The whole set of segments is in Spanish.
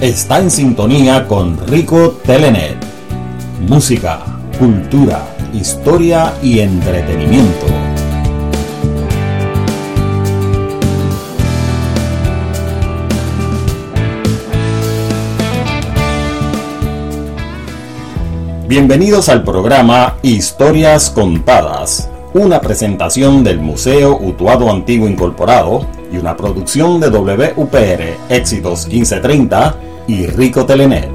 está en sintonía con Rico Telenet. Música, cultura, historia y entretenimiento. Bienvenidos al programa Historias Contadas, una presentación del Museo Utuado Antiguo Incorporado y una producción de WPR Éxitos 1530 y Rico Telenet.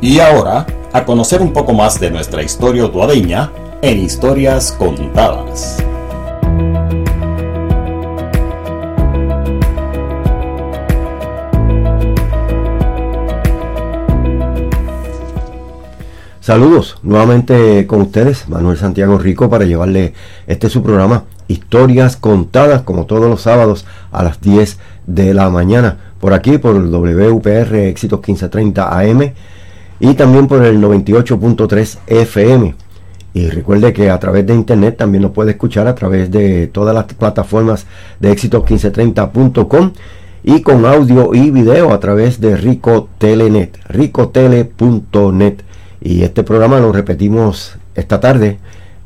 Y ahora, a conocer un poco más de nuestra historia utuadeña en Historias Contadas. Saludos nuevamente con ustedes, Manuel Santiago Rico, para llevarle este su programa Historias Contadas, como todos los sábados a las 10 de la mañana, por aquí por el WPR Éxitos 1530 AM y también por el 98.3 FM. Y recuerde que a través de internet también nos puede escuchar a través de todas las plataformas de éxitos1530.com y con audio y video a través de Rico Telenet, ricotele.net. Y este programa lo repetimos esta tarde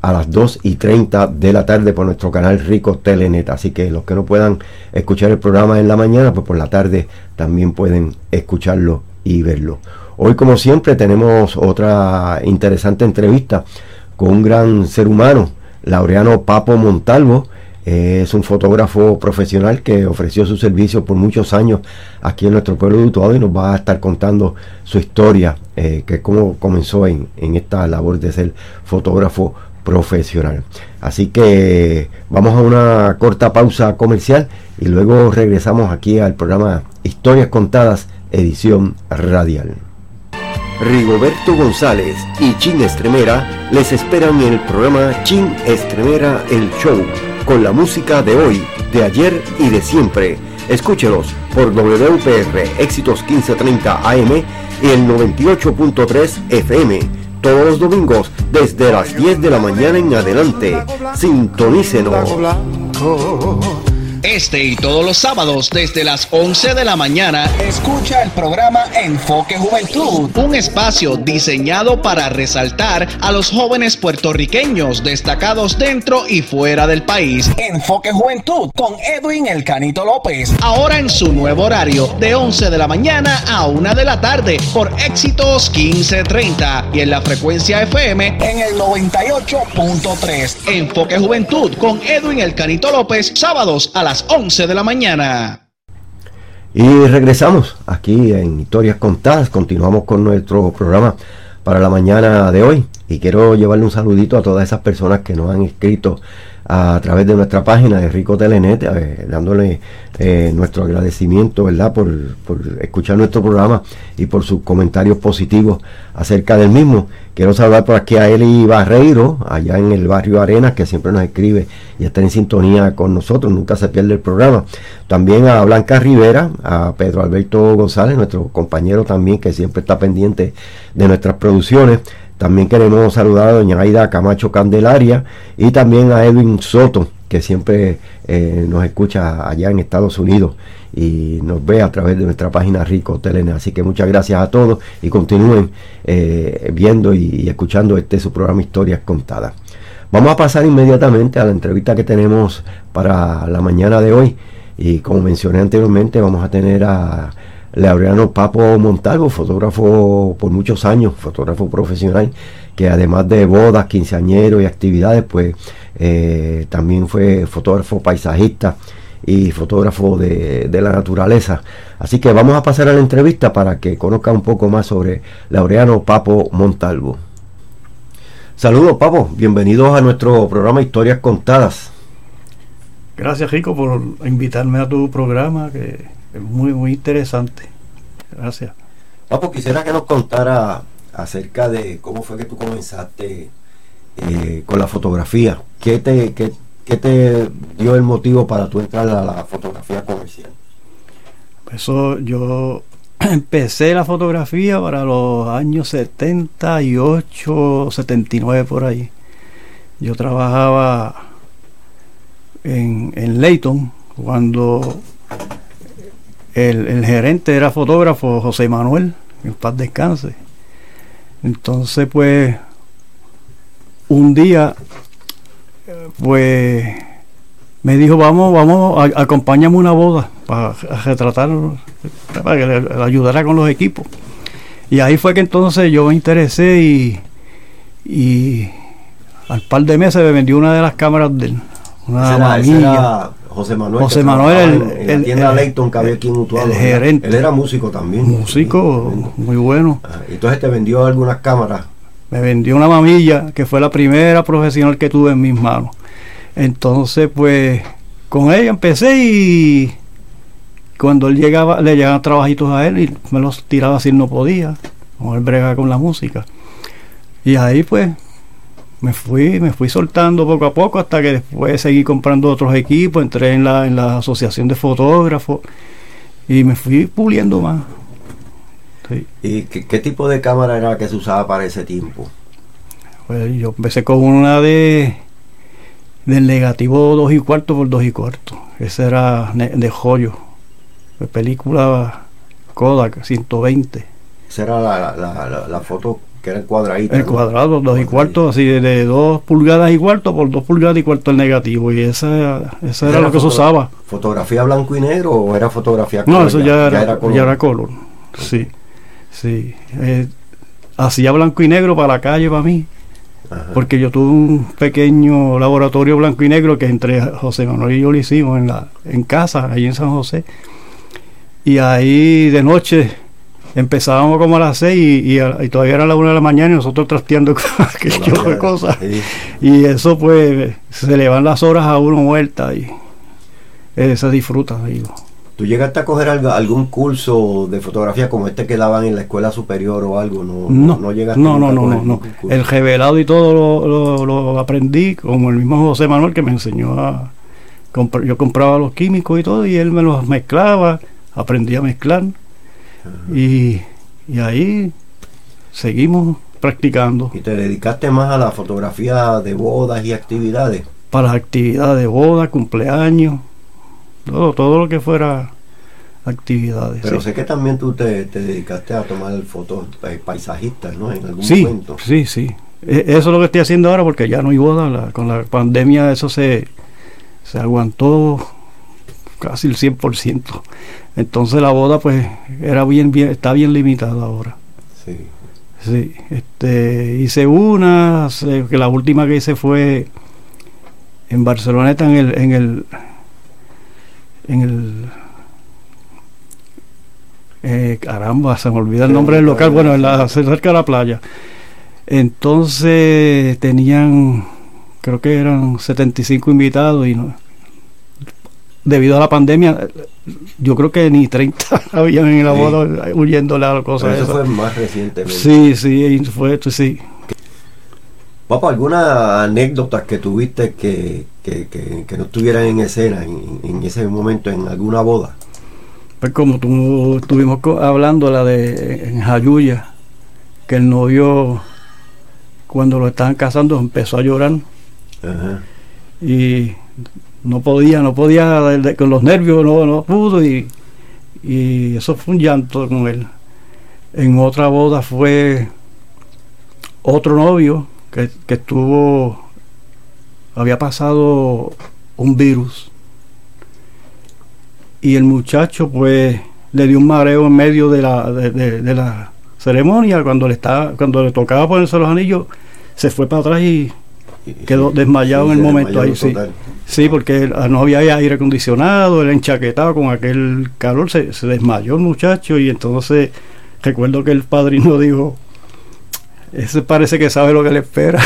a las 2 y 30 de la tarde por nuestro canal Rico Telenet. Así que los que no puedan escuchar el programa en la mañana, pues por la tarde también pueden escucharlo y verlo. Hoy, como siempre, tenemos otra interesante entrevista con un gran ser humano, Laureano Papo Montalvo es un fotógrafo profesional que ofreció su servicio por muchos años aquí en nuestro pueblo de Utuado y nos va a estar contando su historia, eh, que cómo comenzó en, en esta labor de ser fotógrafo profesional. Así que vamos a una corta pausa comercial y luego regresamos aquí al programa Historias Contadas, edición radial. Rigoberto González y Chin Estremera les esperan en el programa Chin Estremera El Show con la música de hoy, de ayer y de siempre. Escúchelos por WPR Éxitos 1530 AM y el 98.3 FM. Todos los domingos desde las 10 de la mañana en adelante. Sintonícenos. Este y todos los sábados desde las 11 de la mañana escucha el programa Enfoque Juventud, un espacio diseñado para resaltar a los jóvenes puertorriqueños destacados dentro y fuera del país. Enfoque Juventud con Edwin El Canito López, ahora en su nuevo horario de 11 de la mañana a 1 de la tarde por Éxitos 1530 y en la frecuencia FM en el 98.3. Enfoque Juventud con Edwin El Canito López, sábados a las 11 de la mañana. Y regresamos aquí en Historias Contadas. Continuamos con nuestro programa para la mañana de hoy. Y quiero llevarle un saludito a todas esas personas que nos han escrito a través de nuestra página de Rico Telenet, eh, dándole eh, nuestro agradecimiento, ¿verdad?, por, por, escuchar nuestro programa y por sus comentarios positivos acerca del mismo. Quiero saludar por aquí a Eli Barreiro, allá en el barrio Arenas, que siempre nos escribe y está en sintonía con nosotros, nunca se pierde el programa. También a Blanca Rivera, a Pedro Alberto González, nuestro compañero también, que siempre está pendiente de nuestras producciones. También queremos saludar a doña Aida Camacho Candelaria y también a Edwin Soto, que siempre eh, nos escucha allá en Estados Unidos y nos ve a través de nuestra página Rico Telene. Así que muchas gracias a todos y continúen eh, viendo y, y, escuchando este su programa Historias Contadas. Vamos a pasar inmediatamente a la entrevista que tenemos para la mañana de hoy. Y como mencioné anteriormente, vamos a tener a Laureano Papo Montalvo, fotógrafo por muchos años, fotógrafo profesional, que además de bodas, quinceañeros y actividades, pues eh, también fue fotógrafo paisajista y fotógrafo de, de, la naturaleza. Así que vamos a pasar a la entrevista para que conozca un poco más sobre Laureano Papo Montalvo. Saludos Papo, bienvenidos a nuestro programa Historias Contadas. Gracias Rico por invitarme a tu programa que muy muy interesante. Gracias. Papo, quisiera que nos contara acerca de cómo fue que tú comenzaste eh, con la fotografía. ¿Qué te, qué, ¿Qué te dio el motivo para tú entrar a la fotografía comercial? Eso yo empecé la fotografía para los años 78, 79 por ahí. Yo trabajaba en, en Leyton cuando el, gerente era fotógrafo José Manuel, en paz descanse. Entonces, pues, un día, pues, me dijo, vamos, vamos, acompáñame a una boda para retratar, para que le, ayudara con los equipos. Y ahí fue que entonces yo me interesé y, y al par de meses me vendió una de las cámaras de una esa José Manuel. José Manuel, el, el, tienda Leighton que había aquí en Utuado. El gerente. Él era músico también. Músico, muy bueno. Ah, entonces te vendió algunas cámaras. Me vendió una mamilla que fue la primera profesional que tuve en mis manos. Entonces, pues, con ella empecé y cuando él llegaba, le llegaban trabajitos a él y me los tiraba si no podía. Como él brega con la música. Y ahí, pues, me fui, me fui soltando poco a poco hasta que después seguí comprando otros equipos, entré en la, en la asociación de fotógrafos y me fui puliendo más. ¿Y qué, tipo de cámara era la que se usaba para ese tiempo? Pues yo empecé con una de del negativo 2 y cuarto por 2 y cuarto. Ese era de joyo. De película Kodak 120. Esa era la, la, la foto que era el cuadradito. El cuadrado, dos y cuarto, así de, dos pulgadas y cuarto por dos pulgadas y cuarto el negativo. Y esa, esa era, lo que se usaba. ¿Fotografía blanco y negro o era fotografía color? No, eso ya, era, ya era, color. Sí, sí. Eh, hacía blanco y negro para la calle, para mí. Porque yo tuve un pequeño laboratorio blanco y negro que entre José Manuel y yo lo hicimos en, la, en casa, ahí en San José. Y ahí de noche empezábamos como a las seis y, todavía era la una de la mañana y nosotros trasteando cosas. Y eso pues se le van las horas a uno muerta y eh, se disfruta, digo. ¿Tú llegaste a coger algún curso de fotografía como este que daban en la escuela superior o algo? No, no, no, llegaste no, no, no, no, El revelado y todo lo, lo, aprendí como el mismo José Manuel que me enseñó a... yo compraba los químicos y todo y él me los mezclaba, aprendí a mezclar y, ahí seguimos practicando. ¿Y te dedicaste más a la fotografía de bodas y actividades? Para las actividades de bodas, cumpleaños, todo, todo lo que fuera actividades. Pero sé que también tú te, dedicaste a tomar fotos eh, paisajistas, ¿no? En algún sí, momento. Sí, sí. E, eso es lo que estoy haciendo ahora porque ya no hay boda. con la pandemia eso se, se aguantó casi el 100%. Entonces la boda pues era bien, bien está bien limitada ahora. Sí. Sí, este, hice una, que la última que hice fue en Barceloneta en el en el en el eh, caramba, se me olvida el nombre del local, bueno, en la, cerca de la playa. Entonces tenían, creo que eran 75 invitados y no, debido a la pandemia, yo creo que ni 30 habían en la boda huyéndole a las cosas. eso fue más recientemente. Sí, sí, fue esto, sí. Papá, ¿alguna anécdota que tuviste que, que, no estuvieran en escena en, ese momento en alguna boda? Pues como tú, estuvimos hablando la de en Jayuya, que el novio cuando lo estaban casando empezó a llorar. Ajá. Y no podía, no podía, con los nervios no, no pudo y, y eso fue un llanto con él. En otra boda fue otro novio que, que estuvo, había pasado un virus y el muchacho pues le dio un mareo en medio de la, de, la ceremonia cuando le estaba, cuando le tocaba ponerse los anillos, se fue para atrás y quedó desmayado en el momento ahí, sí. Sí, porque no había aire acondicionado, él enchaquetado con aquel calor, se, desmayó el muchacho y entonces recuerdo que el padrino dijo, ese parece que sabe lo que le espera.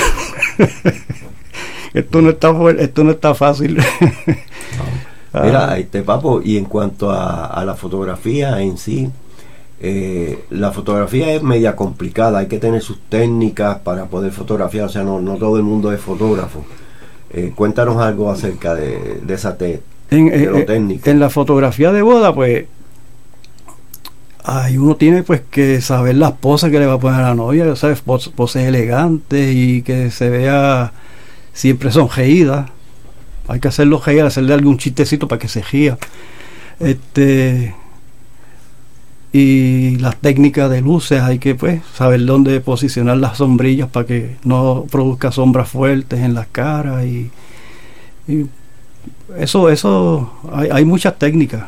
esto no está esto no está fácil. Mira, este papo, y en cuanto a la fotografía en sí, eh, la fotografía es media complicada, hay que tener sus técnicas para poder fotografiar, o sea, no, no todo el mundo es fotógrafo. Eh, cuéntanos algo acerca de, esa te, en, de lo eh, técnico. En la fotografía de boda, pues, hay uno tiene pues que saber las poses que le va a poner a la novia, ¿sabes? Poses, elegantes y que se vea siempre sonreída. Hay que hacerlo reír, hacerle algún chistecito para que se ría. Este y las técnicas de luces hay que pues saber dónde posicionar las sombrillas para que no produzca sombras fuertes en las caras y, eso eso hay, hay, muchas técnicas.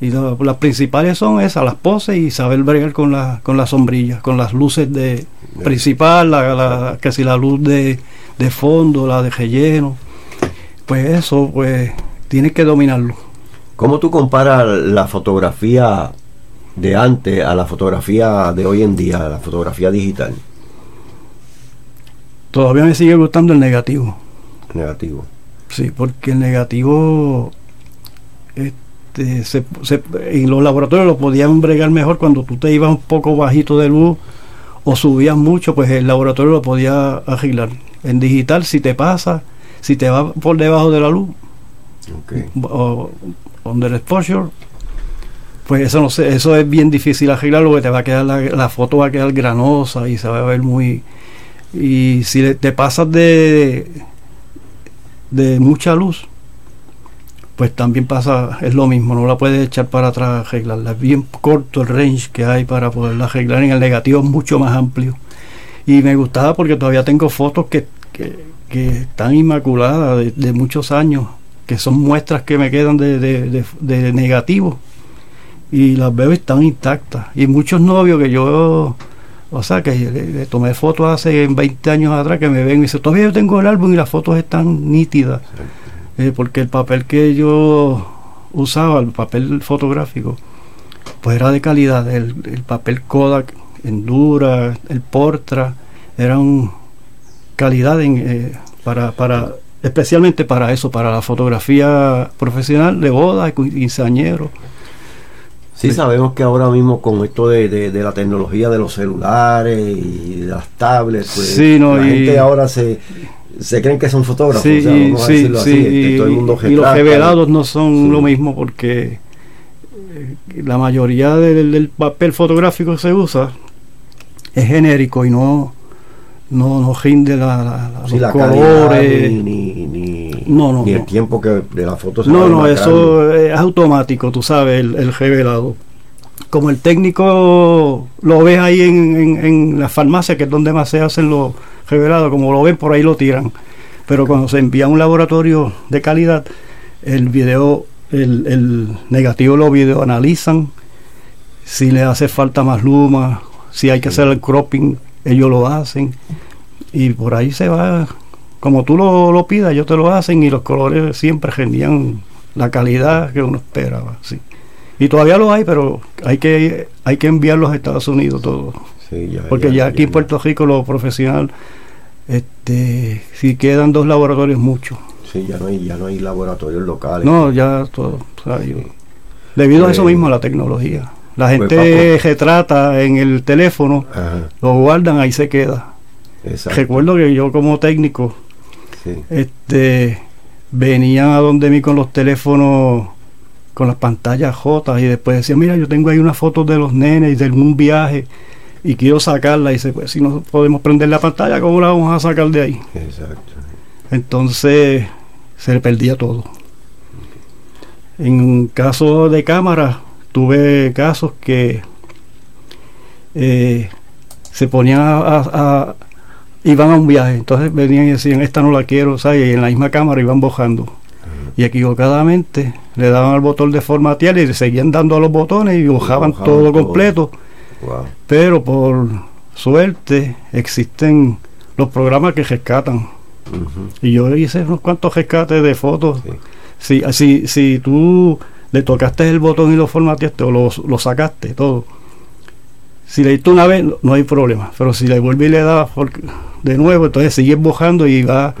Y las principales son esas las poses y saber bregar con la, con las sombrillas con las luces de principal la, la, que si la luz de, de fondo la de relleno pues eso pues tienes que dominarlo. ¿Cómo tú comparas la fotografía de antes a la fotografía de hoy en día, a la fotografía digital? Todavía me sigue gustando el negativo. Negativo. Sí, porque el negativo este, se, en los laboratorios lo podían bregar mejor cuando tú te ibas un poco bajito de luz o subías mucho, pues el laboratorio lo podía arreglar. En digital, si te pasa, si te va por debajo de la luz, okay. o under exposure, pues eso no sé, eso es bien difícil arreglarlo porque te va a quedar la, foto va a quedar granosa y se va a ver muy y si te pasas de de mucha luz pues también pasa es lo mismo no la puedes echar para atrás arreglarla. Es bien corto el range que hay para poderla arreglar en el negativo es mucho más amplio. Y me gustaba porque todavía tengo fotos que, que, están inmaculadas de, muchos años que son muestras que me quedan de, de, de negativo y las veo están intactas. Y muchos novios que yo, o sea, que le, tomé fotos hace 20 años atrás que me ven y dicen, todavía yo tengo el álbum y las fotos están nítidas. Eh, porque el papel que yo usaba, el papel fotográfico, pues era de calidad. El, papel Kodak, Endura, el Portra, eran calidad en, eh, para, para especialmente para eso, para la fotografía profesional de boda, quinceañero. Sí, sabemos que ahora mismo con esto de, la tecnología de los celulares y de las tablets, pues la gente ahora se, se creen que son fotógrafos. Sí, sí, sí, este, y, los revelados no son lo mismo porque eh, la mayoría del, papel fotográfico que se usa es genérico y no no, no rinde la, los colores ni, ni, no, no, el tiempo que de la foto se no no eso es automático tú sabes el, revelado. Como el técnico lo ves ahí en, en, la farmacia que es donde más se hacen los revelados como lo ven por ahí lo tiran. Pero cuando se envía a un laboratorio de calidad el video el, el negativo lo video analizan si le hace falta más luma si hay que hacer el cropping ellos lo hacen. Y por ahí se va, como tú lo, lo pidas, ellos te lo hacen y los colores siempre rendían la calidad que uno esperaba, sí. Y todavía lo hay, pero hay que hay que enviarlos a Estados Unidos todo. Porque ya, aquí en Puerto Rico lo profesional este si quedan dos laboratorios mucho. Sí, ya no hay ya no hay laboratorios locales. No, ya todo, debido a eso pues mismo la tecnología. La pues, gente retrata en el teléfono, lo guardan, ahí se queda. Recuerdo que yo como técnico este venía a donde mí con los teléfonos con las pantallas jotas y después decía, mira, yo tengo ahí unas fotos de los nenes de algún viaje y quiero sacarla y dice, pues si no podemos prender la pantalla, ¿cómo la vamos a sacar de ahí? Entonces se le perdía todo. En caso de cámara, tuve casos que eh, se ponían a, iban a un viaje, entonces venían y decían, esta no la quiero, ¿sabes? Y en la misma cámara iban bojando. Y equivocadamente le daban al botón de formatear y seguían dando a los botones y bojaban, todo, completo. Pero por suerte existen los programas que rescatan. Y yo hice unos cuantos rescates de fotos. Si, si, si tú le tocaste el botón y lo formateaste o lo, lo sacaste, todo. Si le diste una vez, no hay problema. Pero si le vuelve y le da de nuevo, entonces sigue bojando y va,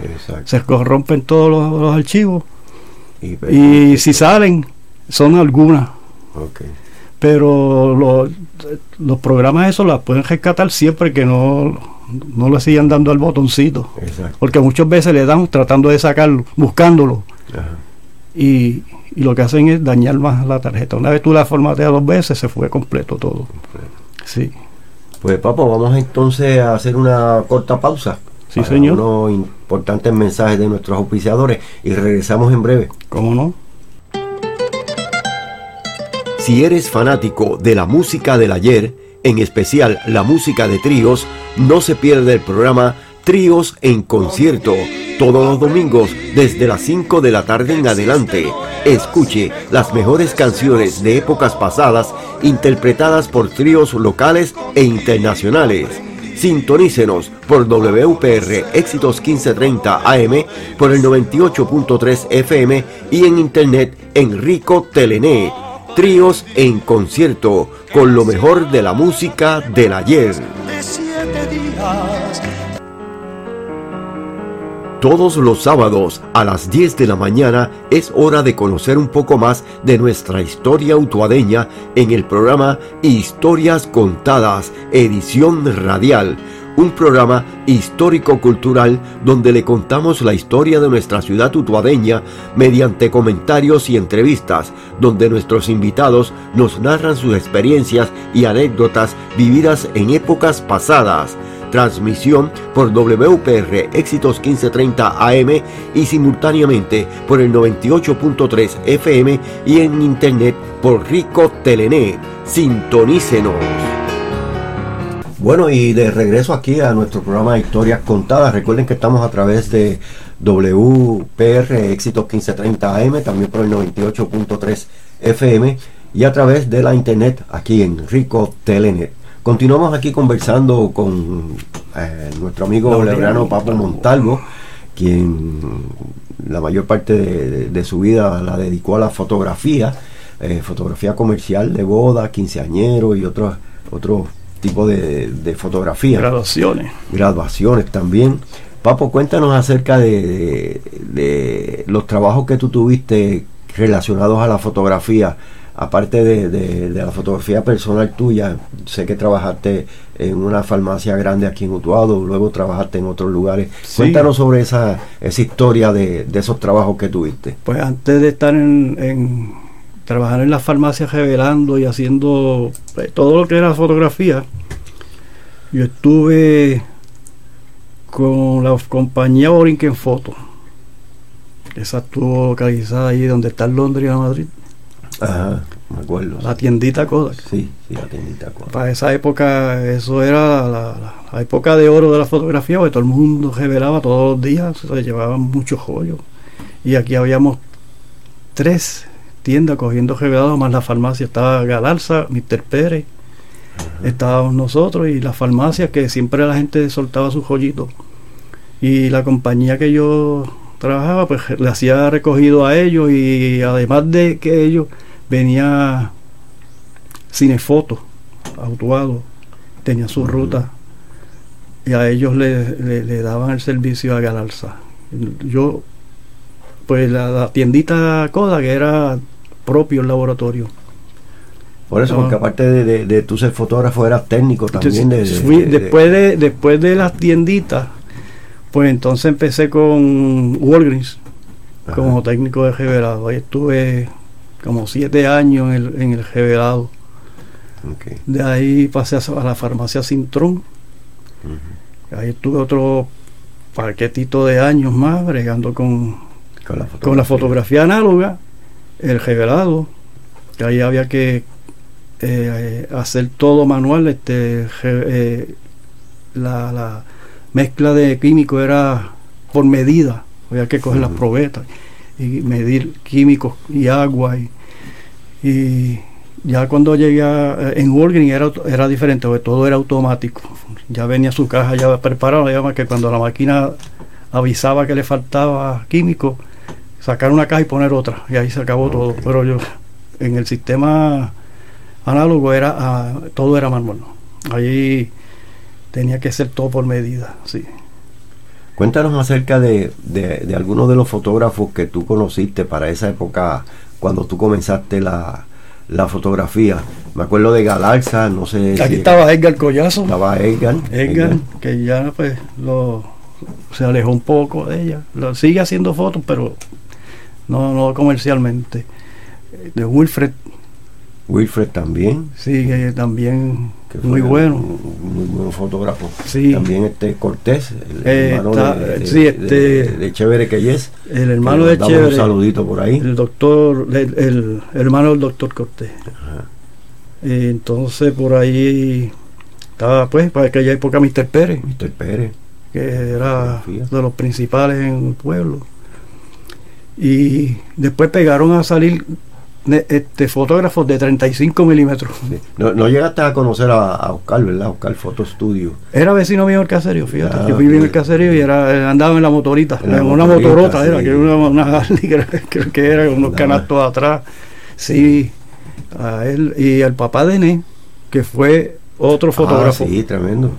se corrompen todos los, archivos. Y, si salen, son algunas. Pero los programas esos las pueden rescatar siempre que no, no le sigan dando al botoncito. Porque muchas veces le dan tratando de sacarlo, buscándolo. Y, y lo que hacen es dañar más la tarjeta. Una vez tú la formateas dos veces, se fue completo todo. Sí. Pues papo, vamos entonces a hacer una corta pausa. Sí, señor. Unos importantes mensajes de nuestros auspiciadores y regresamos en breve. ¿Cómo no? Si eres fanático de la música del ayer, en especial la música de tríos, no se pierde el programa Tríos en Concierto, todos los domingos desde las 5 de la tarde en adelante. Escuche las mejores canciones de épocas pasadas interpretadas por tríos locales e internacionales. Sintonícenos por WPR Éxitos 1530 AM, por el 98.3 FM y en internet en Rico Telené. Tríos en concierto con lo mejor de la música del ayer. Todos los sábados a las 10 de la mañana es hora de conocer un poco más de nuestra historia utuadeña en el programa Historias Contadas, edición radial. Un programa histórico-cultural donde le contamos la historia de nuestra ciudad utuadeña mediante comentarios y entrevistas, donde nuestros invitados nos narran sus experiencias y anécdotas vividas en épocas pasadas transmisión por WPR Éxitos 1530 AM y simultáneamente por el 98.3 FM y en internet por Rico Telené. Sintonícenos. Bueno, y de regreso aquí a nuestro programa de Historias Contadas. Recuerden que estamos a través de WPR Éxitos 1530 AM, también por el 98.3 FM y a través de la internet aquí en Rico Telenet. Continuamos aquí conversando con eh, nuestro amigo Lebrano Papo Montalvo, quien la mayor parte de, su vida la dedicó a la fotografía, eh, fotografía comercial de boda, quinceañero y otros otros tipos de, de fotografía. Graduaciones. Graduaciones también. Papo, cuéntanos acerca de, de, los trabajos que tú tuviste relacionados a la fotografía aparte de, la fotografía personal tuya, sé que trabajaste en una farmacia grande aquí en Utuado, luego trabajaste en otros lugares. Cuéntanos sobre esa, esa historia de, esos trabajos que tuviste. Pues antes de estar en, trabajar en la farmacia revelando y haciendo pues, todo lo que era fotografía, yo estuve con la compañía Borinquen Foto. Esa estuvo localizada ahí donde está Londres y Madrid. Ajá, me acuerdo. La tiendita Kodak. Sí, sí, la tiendita Kodak. Para esa época, eso era la, época de oro de la fotografía, porque todo el mundo revelaba todos los días, se llevaban muchos joyos. Y aquí habíamos tres tiendas cogiendo revelados, más la farmacia. Estaba Galarza, Mr. Pérez, estábamos nosotros y la farmacia que siempre la gente soltaba sus joyitos. Y la compañía que yo trabajaba, pues le hacía recogido a ellos y además de que ellos venía cinefoto, autuado, tenía su ruta y a ellos le, daban el servicio a Galarza. Yo, pues la, tiendita Coda que era propio el laboratorio. Por eso, porque aparte de, de, tú ser fotógrafo, eras técnico también. después, de, después de las tienditas, pues entonces empecé con Walgreens como técnico de revelado. Ahí estuve como siete años en el, en el revelado. De ahí pasé a, la farmacia Sintrón. Ahí estuve otro parquetito de años más bregando con, con, la, fotografía. análoga, el revelado, que ahí había que eh, hacer todo manual, este eh, la, mezcla de químicos era por medida, había que coger las probetas y medir químicos y agua y, ya cuando llegué a, en Walgreens era, era diferente porque todo era automático. Ya venía su caja ya preparada ya que cuando la máquina avisaba que le faltaba químico sacar una caja y poner otra y ahí se acabó todo. Pero yo en el sistema análogo era ah, todo era manual. Allí tenía que ser todo por medida sí Cuéntanos acerca de, de, algunos de los fotógrafos que tú conociste para esa época, cuando tú comenzaste la, fotografía. Me acuerdo de Galarza, no sé. Aquí estaba Edgar Collazo. Estaba Edgar. Edgar, que ya pues lo, se alejó un poco de ella. Lo, sigue haciendo fotos, pero no, no comercialmente. De Wilfred. Wilfred también. Sí, también muy bueno. muy buen fotógrafo. Sí. También este Cortés, el eh, hermano de, sí, este, de, Chévere que es. El hermano de Chévere. Un saludito por ahí. El doctor, el, hermano del doctor Cortés. entonces por ahí estaba pues para aquella época Mr. Pérez. Mr. Pérez. Que era de los principales en el pueblo. Y después pegaron a salir este, fotógrafos de 35 milímetros. No, llegaste a conocer a, Oscar, ¿verdad? Oscar Foto Studio. Era vecino mío del caserío, fíjate. Ah, yo viví en el caserío y era, eh, andaba en la motorita, en, una motorota era, que era una, una creo, que era, unos canastos atrás. Sí, a él y al papá de Né, que fue otro ah, fotógrafo. sí, tremendo.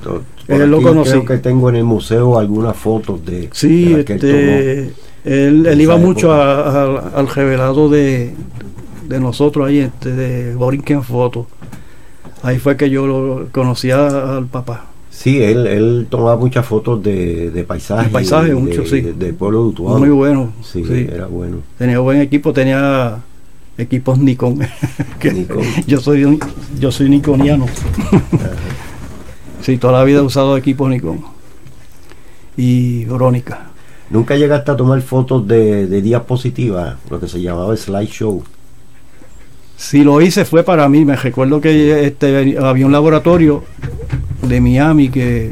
él lo conocí. Creo que tengo en el museo algunas fotos de. Sí, este, él, él iba mucho al revelado de, de nosotros ahí, este, de Borinquen Foto. Ahí fue que yo lo conocía al papá. Sí, él, él tomaba muchas fotos de, de paisajes. Paisajes, mucho, sí. De, pueblo de Muy bueno. Sí, era bueno. Tenía buen equipo, tenía equipos Nikon. Nikon. Yo soy yo soy nikoniano. sí, toda la vida he usado equipos Nikon. Y Verónica. ¿Nunca llegaste a tomar fotos de, de diapositivas, lo que se llamaba slideshow? Si lo hice fue para mí. Me recuerdo que este, había un laboratorio de Miami que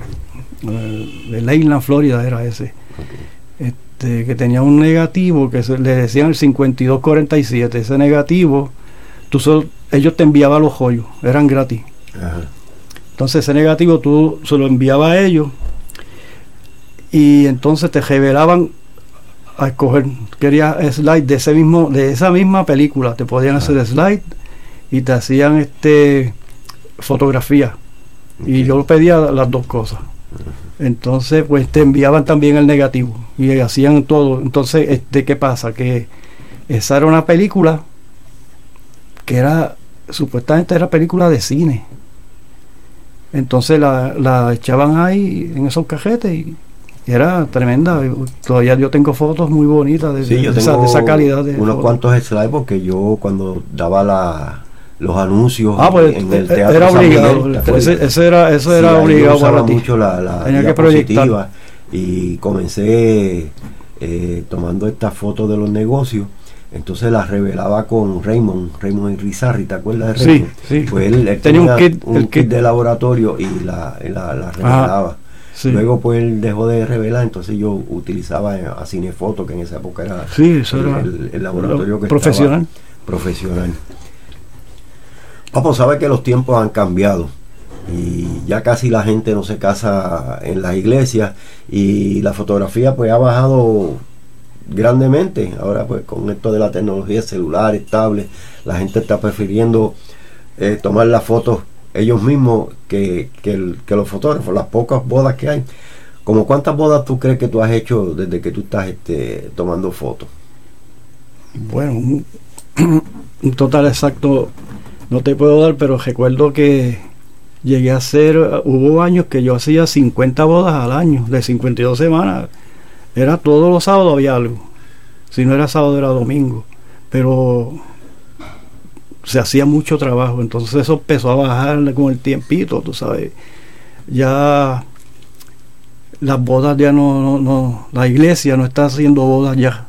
eh, de Leyland, Florida era ese. Este, que tenía un negativo que le decían el 5247. Ese negativo, tú ellos te enviaban los joyos, eran gratis. Entonces ese negativo tú se lo enviabas a ellos y entonces te revelaban a escoger. Quería slide de ese mismo, de esa misma película. Te podían hacer slide y te hacían este fotografía. Y yo pedía las dos cosas. Entonces, pues te enviaban también el negativo y hacían todo. Entonces, este, ¿qué pasa? Que esa era una película que era, supuestamente era película de cine. Entonces la, la echaban ahí en esos cajetes y era tremenda. Todavía yo tengo fotos muy bonitas de, esa, calidad. De unos cuantos slides porque yo cuando daba la, los anuncios ah, pues, en el eh, teatro era obligado. ese, era, eso era obligado para mucho la, la Tenía que y comencé eh, tomando estas fotos de los negocios. Entonces las revelaba con Raymond, Raymond Rizarri, ¿te acuerdas de Raymond? Sí, sí. Pues él, tenía un, kit, un kit, de laboratorio y la, la, revelaba. Luego pues él dejó de revelar, entonces yo utilizaba a Cinefoto, que en esa época era, el, laboratorio que profesional. profesional. Vamos, sabe que los tiempos han cambiado y ya casi la gente no se casa en las iglesias y la fotografía pues ha bajado grandemente. Ahora pues con esto de la tecnología celular, estable, la gente está prefiriendo eh, tomar las fotos ellos mismos que, que, los fotógrafos, las pocas bodas que hay. ¿Como cuántas bodas tú crees que tú has hecho desde que tú estás este, tomando fotos? Bueno, un, total exacto no te puedo dar, pero recuerdo que llegué a hacer, hubo años que yo hacía 50 bodas al año, de 52 semanas. Era todos los sábados había algo. Si no era sábado era domingo. Pero se hacía mucho trabajo, entonces eso empezó a bajar con el tiempito, tú sabes. Ya las bodas ya no, no, la iglesia no está haciendo bodas ya.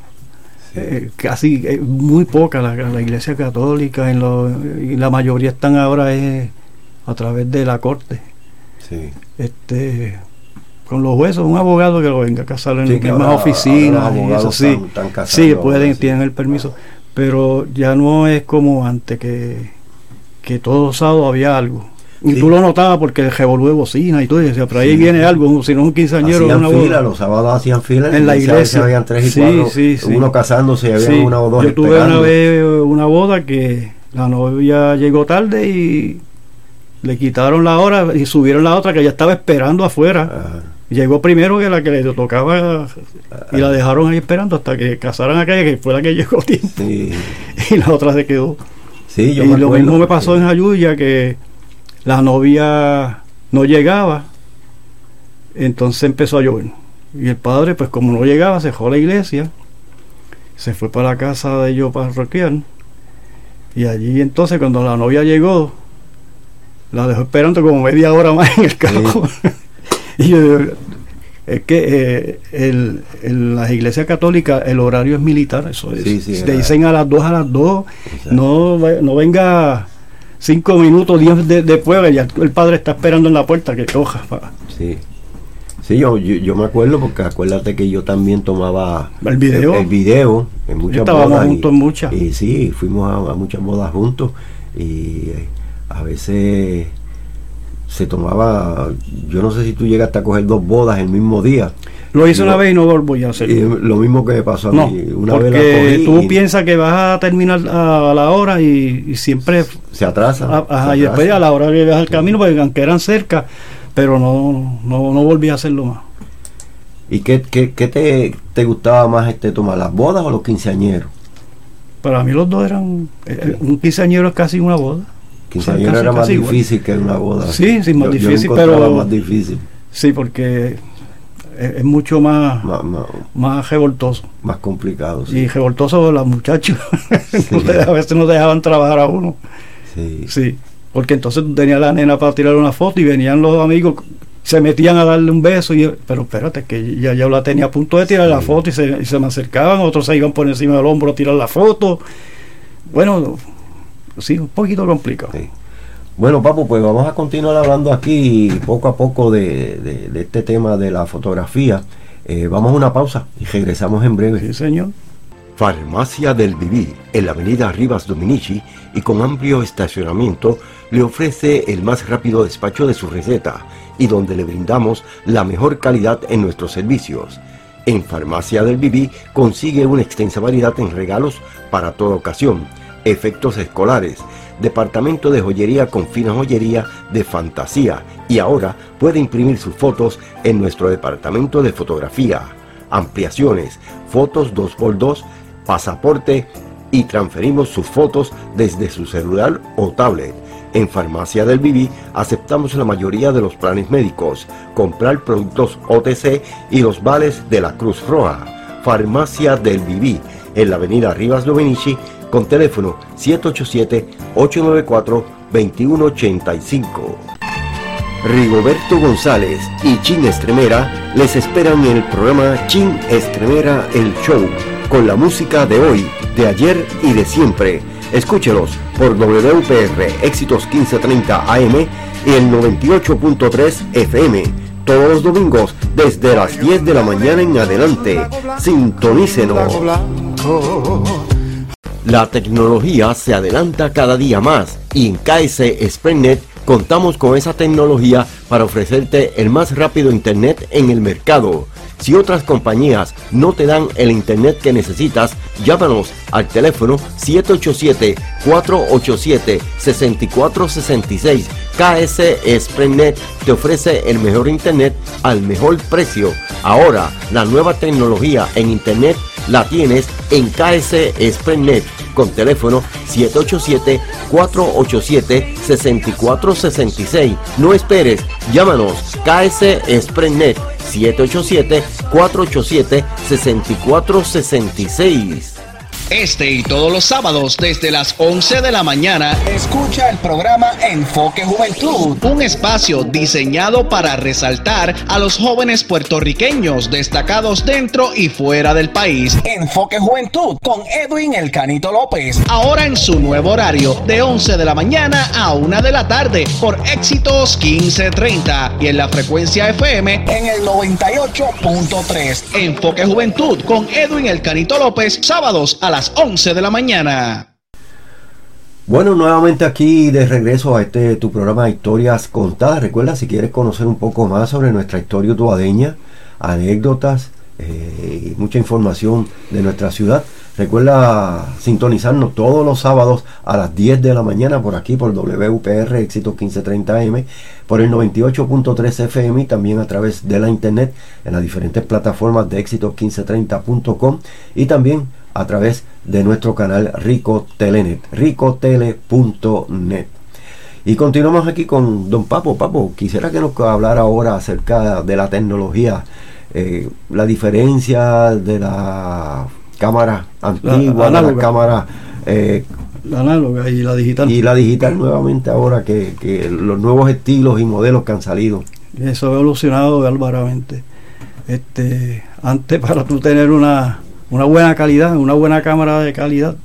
Eh, casi eh, muy poca la, la, iglesia católica en lo, y la mayoría están ahora es a través de la corte. Sí. Este con los huesos, un abogado que lo venga a casar en sí, más oficinas y eso sí. sí, pueden, tienen el permiso pero ya no es como antes que, que todos los sábados había algo. Y tú lo notabas porque el revolú de bocina y todo, y decía, pero ahí viene algo, si no un quinceañero. Hacían una fila, los sábados hacían fila en la iglesia. Habían tres y cuatro, uno casándose había una o dos. Yo tuve una vez una boda que la novia llegó tarde y le quitaron la hora y subieron la otra que ya estaba esperando afuera. Llegó primero que la que le tocaba y la dejaron ahí esperando hasta que casaran aquella que fue la que llegó tiempo. Y la otra se quedó. Sí, y lo mismo me pasó en Ayuya que la novia no llegaba, entonces empezó a llover. Y el padre, pues como no llegaba, se dejó a la iglesia, se fue para la casa de ellos parroquial. Y allí entonces cuando la novia llegó, la dejó esperando como media hora más en el carro. Y yo es que eh, en las iglesias católicas el horario es militar, eso es. te dicen a las 2 a las 2, no, no venga cinco minutos, diez de, después, ya el padre está esperando en la puerta que coja. Sí. Sí, yo, yo, me acuerdo porque acuérdate que yo también tomaba el video, el, video en muchas estábamos juntos en muchas. Y sí, fuimos a, muchas bodas juntos y eh, a veces se tomaba, yo no sé si tú llegaste a coger dos bodas el mismo día. Lo hice una vez y no voy a hacerlo. lo mismo que me pasó a mí. Una porque vez tú piensas que vas a terminar a, la hora y, siempre se atrasa. y después a la hora que vas al camino, porque aunque eran cerca, pero no, no, no volví a hacerlo más. ¿Y qué, qué, qué te, te, gustaba más este tomar, las bodas o los quinceañeros? Para mí los dos eran, eh, eh, un quinceañero es casi una boda. Quinceañero era más difícil que una boda. Sí, sí, más difícil, pero. más difícil. Sí, porque es, mucho más, más, revoltoso. Más complicado. Sí. Y revoltoso los muchachos. a veces no dejaban trabajar a uno. Sí. Sí, porque entonces tenías la nena para tirar una foto y venían los amigos, se metían a darle un beso. Y, pero espérate, que ya yo la tenía a punto de tirar la foto y se, y se me acercaban, otros se iban por encima del hombro a tirar la foto. Bueno, sí, un poquito complicado. Bueno, Papo, pues vamos a continuar hablando aquí poco a poco de, este tema de la fotografía. Eh, vamos a una pausa y regresamos en breve. Sí, señor. Farmacia del Viví, en la avenida Rivas Dominici y con amplio estacionamiento, le ofrece el más rápido despacho de su receta y donde le brindamos la mejor calidad en nuestros servicios. En Farmacia del Viví consigue una extensa variedad en regalos para toda ocasión efectos escolares, departamento de joyería con fina joyería de fantasía y ahora puede imprimir sus fotos en nuestro departamento de fotografía, ampliaciones, fotos 2x2, pasaporte y transferimos sus fotos desde su celular o tablet. En Farmacia del Viví aceptamos la mayoría de los planes médicos, comprar productos OTC y los vales de la Cruz Roja. Farmacia del Viví, en la avenida Rivas Lovenici, con teléfono 787-894-2185. Rigoberto González y Chin Estremera les esperan en el programa Chin Estremera El Show, con la música de hoy, de ayer y de siempre. Escúchelos por WPR Éxitos 1530 AM y el 98.3 FM. Todos los domingos desde las 10 de la mañana en adelante. Sintonícenos. La tecnología se adelanta cada día más y en KS Sprintnet contamos con esa tecnología para ofrecerte el más rápido internet en el mercado. Si otras compañías no te dan el internet que necesitas, llámanos al teléfono 787-487-6466. KS Sprintnet te ofrece el mejor internet al mejor precio. Ahora, la nueva tecnología en internet la tienes en KS Sprintnet con teléfono 787-487-6466. No esperes, llámanos KS Sprintnet 787-487-6466. Este y todos los sábados desde las 11 de la mañana, escucha el programa Enfoque Juventud, un espacio diseñado para resaltar a los jóvenes puertorriqueños destacados dentro y fuera del país. Enfoque Juventud con Edwin El Canito López, ahora en su nuevo horario de 11 de la mañana a 1 de la tarde por Éxitos 1530 y en la frecuencia FM en el 98.3. Enfoque Juventud con Edwin El Canito López, sábados a las 11 de la mañana. Bueno, nuevamente aquí de regreso a este tu programa de Historias Contadas. Recuerda, si quieres conocer un poco más sobre nuestra historia utuadeña, anécdotas eh, y mucha información de nuestra ciudad, recuerda sintonizarnos todos los sábados a las 10 de la mañana por aquí, por WPR Éxito 1530M, por el 98.3 FM y también a través de la internet en las diferentes plataformas de éxito1530.com y también a través de nuestro canal Rico Telenet, ricotele.net. Y continuamos aquí con Don Papo. Papo, quisiera que nos hablara ahora acerca de la tecnología, eh, la diferencia de la cámara antigua, la, de la cámara eh, La análoga y la digital. Y la digital nuevamente ahora que, que los nuevos estilos y modelos que han salido. Eso ha evolucionado bárbaramente. Este, antes para tú tener una, una buena calidad, una buena cámara de calidad,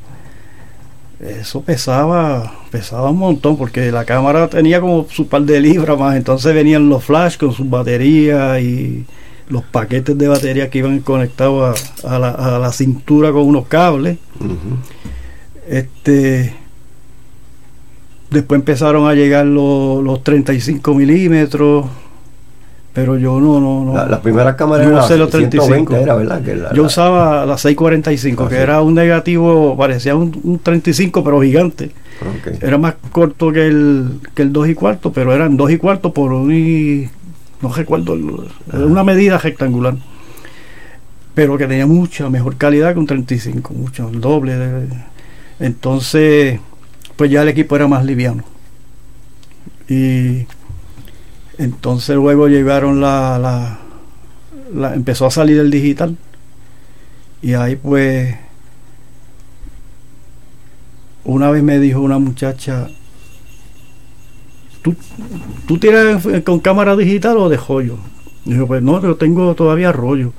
eso pesaba, pesaba un montón, porque la cámara tenía como su par de libras más, entonces venían los flash con sus baterías y los paquetes de batería que iban conectados a, la, cintura con unos cables. Este después empezaron a llegar los, los 35 milímetros pero yo no, no, no. La, primera cámara era la 35. Era, ¿verdad? yo usaba la 645, ah, que era un negativo, parecía un, 35, pero gigante. Era más corto que el, que el 2 y cuarto, pero eran 2 y cuarto por un. No recuerdo, era una medida rectangular. Pero que tenía mucha mejor calidad que un 35, mucho, el doble. De, entonces, pues ya el equipo era más liviano. Y entonces luego llegaron la, la, empezó a salir el digital. Y ahí pues una vez me dijo una muchacha ¿tú, tú tiras con cámara digital o de rollo? Y yo pues no, yo tengo todavía rollo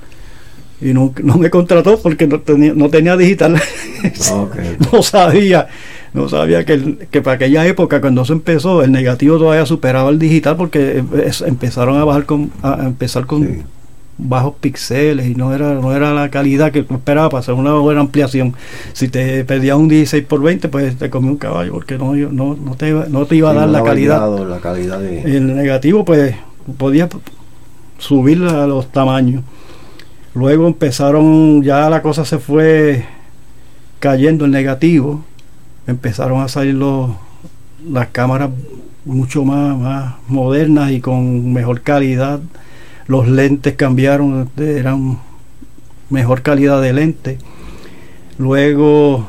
y no, no me contrató porque no tenía, no tenía digital. No sabía no sabía que, que para aquella época cuando eso empezó el negativo todavía superaba el digital porque empezaron a bajar con a empezar con bajos píxeles y no era no era la calidad que tú esperabas para hacer una buena ampliación. Si te pedías un 16 por 20 pues te comía un caballo porque no no, no, te, no te iba a dar la calidad. la calidad de... el negativo pues podía subir a los tamaños. Luego empezaron ya la cosa se fue cayendo en negativo empezaron a salir los, las cámaras mucho más, más modernas y con mejor calidad. Los lentes cambiaron, eran mejor calidad de lente. Luego,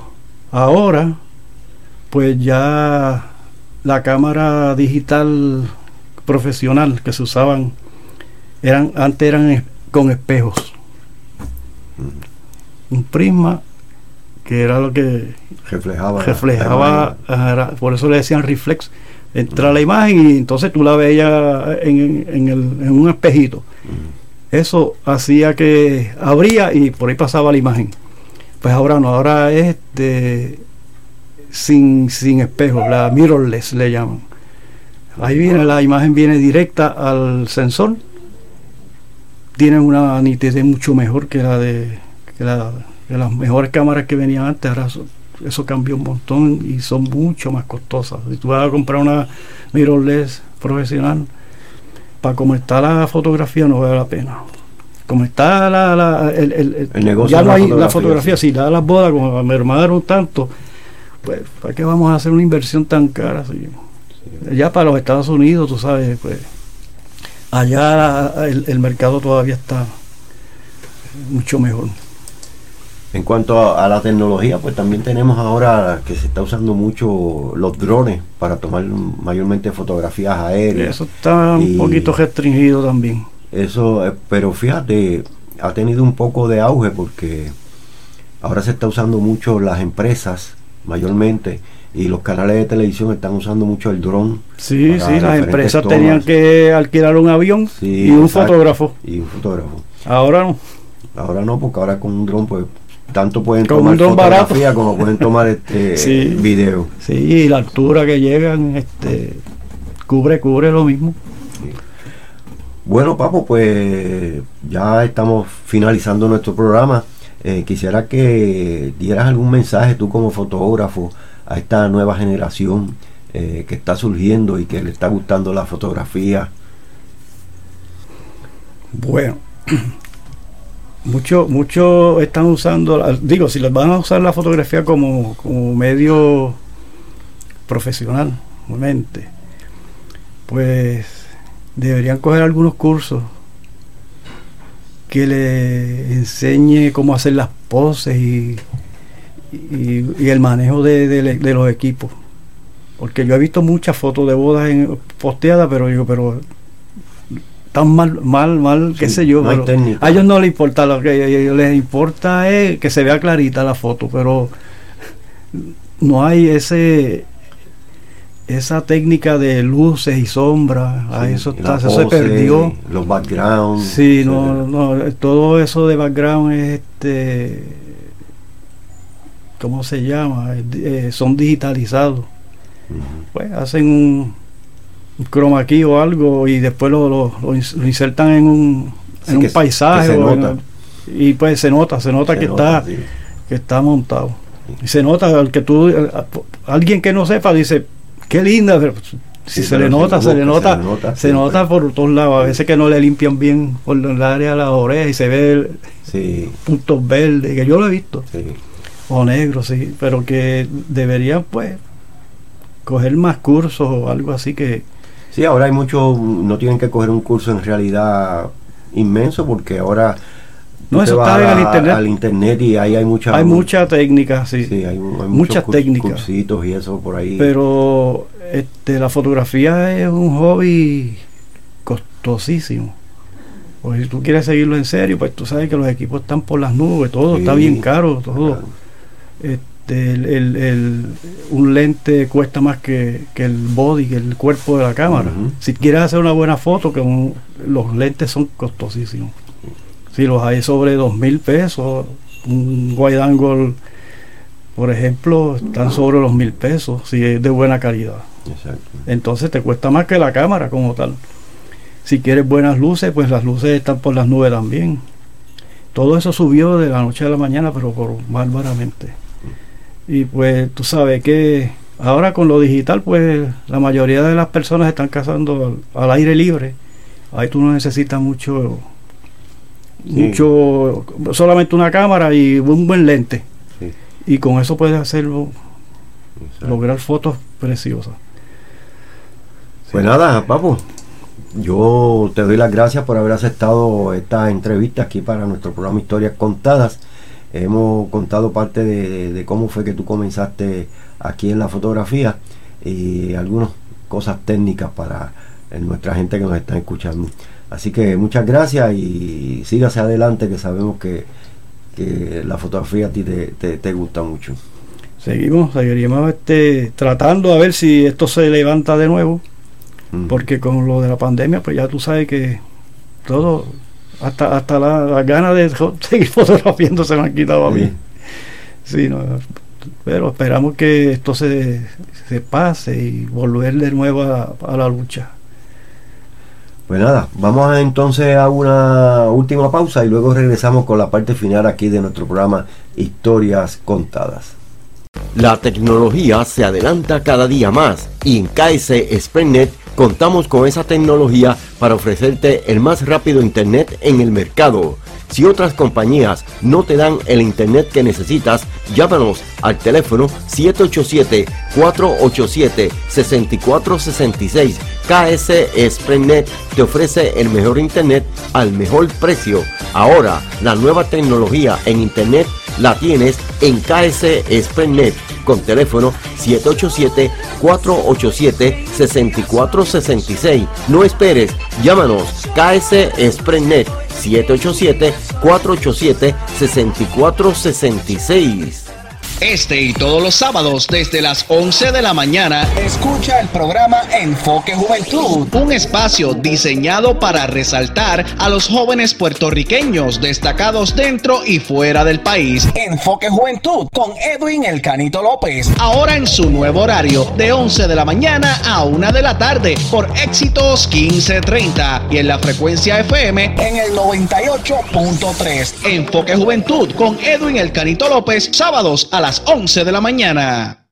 ahora, pues ya la cámara digital profesional que se usaban eran antes eran con espejos. Un prisma que era lo que reflejaba, reflejaba por eso le decían reflex. Entra la imagen y entonces tú la veías en, en, un espejito. Eso hacía que abría y por ahí pasaba la imagen. Pues ahora no ahora es de, sin, sin espejo la mirrorless le llaman. Ahí viene la imagen viene directa al sensor. Tiene una nitidez mucho mejor que la de que la de las mejores cámaras que venían antes, ahora eso, cambió un montón y son mucho más costosas. Si tú vas a comprar una mirrorless profesional, para como está la fotografía no vale la pena. Como está la, la el, el, negocio ya no hay la fotografía, si la las bodas, como me hermanaron tanto, pues ¿para qué vamos a hacer una inversión tan cara? Ya para los Estados Unidos, tú sabes, pues allá el mercado todavía está mucho mejor. En cuanto a, la tecnología, pues también tenemos ahora que se está usando mucho los drones para tomar mayormente fotografías aéreas. Eso está un poquito restringido también. Eso, eh, pero fíjate, ha tenido un poco de auge porque ahora se está usando mucho las empresas, mayormente, y los canales de televisión están usando mucho el dron. Sí, sí, las empresas tenían que alquilar un avión y un fotógrafo. Y un fotógrafo. Ahora no. Ahora no, porque ahora con un dron pues tanto pueden tomar fotografía como pueden tomar este video. Sí, la altura que llegan este cubre cubre lo mismo. Bueno, Papo, pues ya estamos finalizando nuestro programa. Eh, quisiera que dieras algún mensaje tú como fotógrafo a esta nueva generación eh, que está surgiendo y que le está gustando la fotografía. Bueno, Muchos mucho están usando, digo, si les van a usar la fotografía como, medio profesional, obviamente, pues deberían coger algunos cursos que le enseñe cómo hacer las poses y, y, el manejo de, de, los equipos. Porque yo he visto muchas fotos de bodas en, posteadas, pero digo, pero tan mal, mal, mal, qué sé yo. a ellos no les importa, lo que a ellos les importa es que se vea clarita la foto, pero no hay ese esa técnica de luces y sombras, a eso, se perdió. Los backgrounds. Sí, no, no, todo eso de background es este, ¿cómo se llama? Eh, son digitalizados. Pues hacen un, chroma key o algo y después lo, lo, insertan en un, en un paisaje. y pues se nota, se nota que está que está montado. Y se nota que tú, alguien que no sepa dice, qué linda, pero si se, le nota, se, le nota, se nota, por todos lados. A veces que no le limpian bien por el área de las orejas y se ve puntos verdes, que yo lo he visto. O negros, sí, pero que deberían pues coger más cursos o algo así que... Sí, ahora hay muchos, no tienen que coger un curso en realidad inmenso porque ahora no, eso está en el internet. Al internet y ahí hay mucha... Hay mucha técnica, sí. Sí, hay, muchas técnicas. y eso por ahí. Pero este, la fotografía es un hobby costosísimo. Pues si tú quieres seguirlo en serio, pues tú sabes que los equipos están por las nubes, todo está bien caro, todo. Este, el, un lente cuesta más que, el body, que el cuerpo de la cámara. Si quieres hacer una buena foto, que los lentes son costosísimos. Si los hay sobre dos mil pesos, un wide angle, por ejemplo, están sobre los mil pesos, si es de buena calidad. Entonces te cuesta más que la cámara como tal. Si quieres buenas luces, pues las luces están por las nubes también. Todo eso subió de la noche a la mañana, pero por bárbaramente. Y pues tú sabes que ahora con lo digital, pues la mayoría de las personas están cazando al aire libre. Ahí tú no necesitas mucho mucho solamente una cámara y un buen lente. Y con eso puedes hacerlo lograr fotos preciosas. Pues nada papu yo te doy las gracias por haber aceptado esta entrevista aquí para nuestro programa Historias Contadas hemos contado parte de, cómo fue que tú comenzaste aquí en la fotografía y algunas cosas técnicas para nuestra gente que nos está escuchando Así que muchas gracias y sígase adelante que sabemos que, la fotografía a ti te, gusta mucho. Seguimos, seguiríamos este, tratando a ver si esto se levanta de nuevo, mm. porque con lo de la pandemia, pues ya tú sabes que todo, hasta, hasta las ganas de seguir fotografiando se me han quitado a mí. Sí, pero esperamos que esto se, se pase y volver de nuevo a la lucha. Pues nada, vamos entonces a una última pausa y luego regresamos con la parte final aquí de nuestro programa Historias Contadas. La tecnología se adelanta cada día más y en KS Spraynet contamos con esa tecnología para ofrecerte el más rápido internet en el mercado si otras compañías no te dan el internet que necesitas, llámanos al teléfono 787-487-6466. KS Spraynet te ofrece el mejor internet al mejor precio. Ahora, la nueva tecnología en internet la tienes en KS Spraynet con teléfono 787-487-6466. No esperes, llámanos KS Spraynet 787-487-6466. Este y todos los sábados desde las 11 de la mañana, escucha el programa Enfoque Juventud, un espacio diseñado para resaltar a los jóvenes puertorriqueños destacados dentro y fuera del país. Enfoque Juventud con Edwin El Canito López, ahora en su nuevo horario de 11 de la mañana a 1 de la tarde por Éxitos 1530 y en la frecuencia FM en el 98.3. Enfoque Juventud con Edwin El Canito López, sábados a las 11 de la mañana.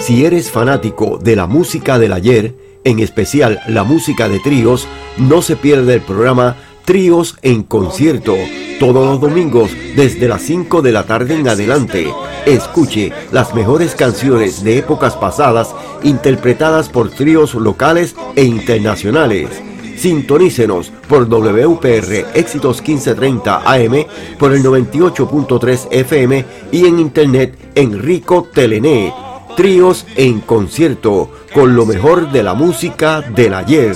Si eres fanático de la música del ayer, en especial la música de tríos, no se pierde el programa Tríos en Concierto, todos los domingos desde las 5 de la tarde en adelante. Escuche las mejores canciones de épocas pasadas interpretadas por tríos locales e internacionales Sintonícenos por WPR Éxitos 1530 AM, por el 98.3 FM y en internet en Rico Telenet. Tríos en concierto con lo mejor de la música del ayer.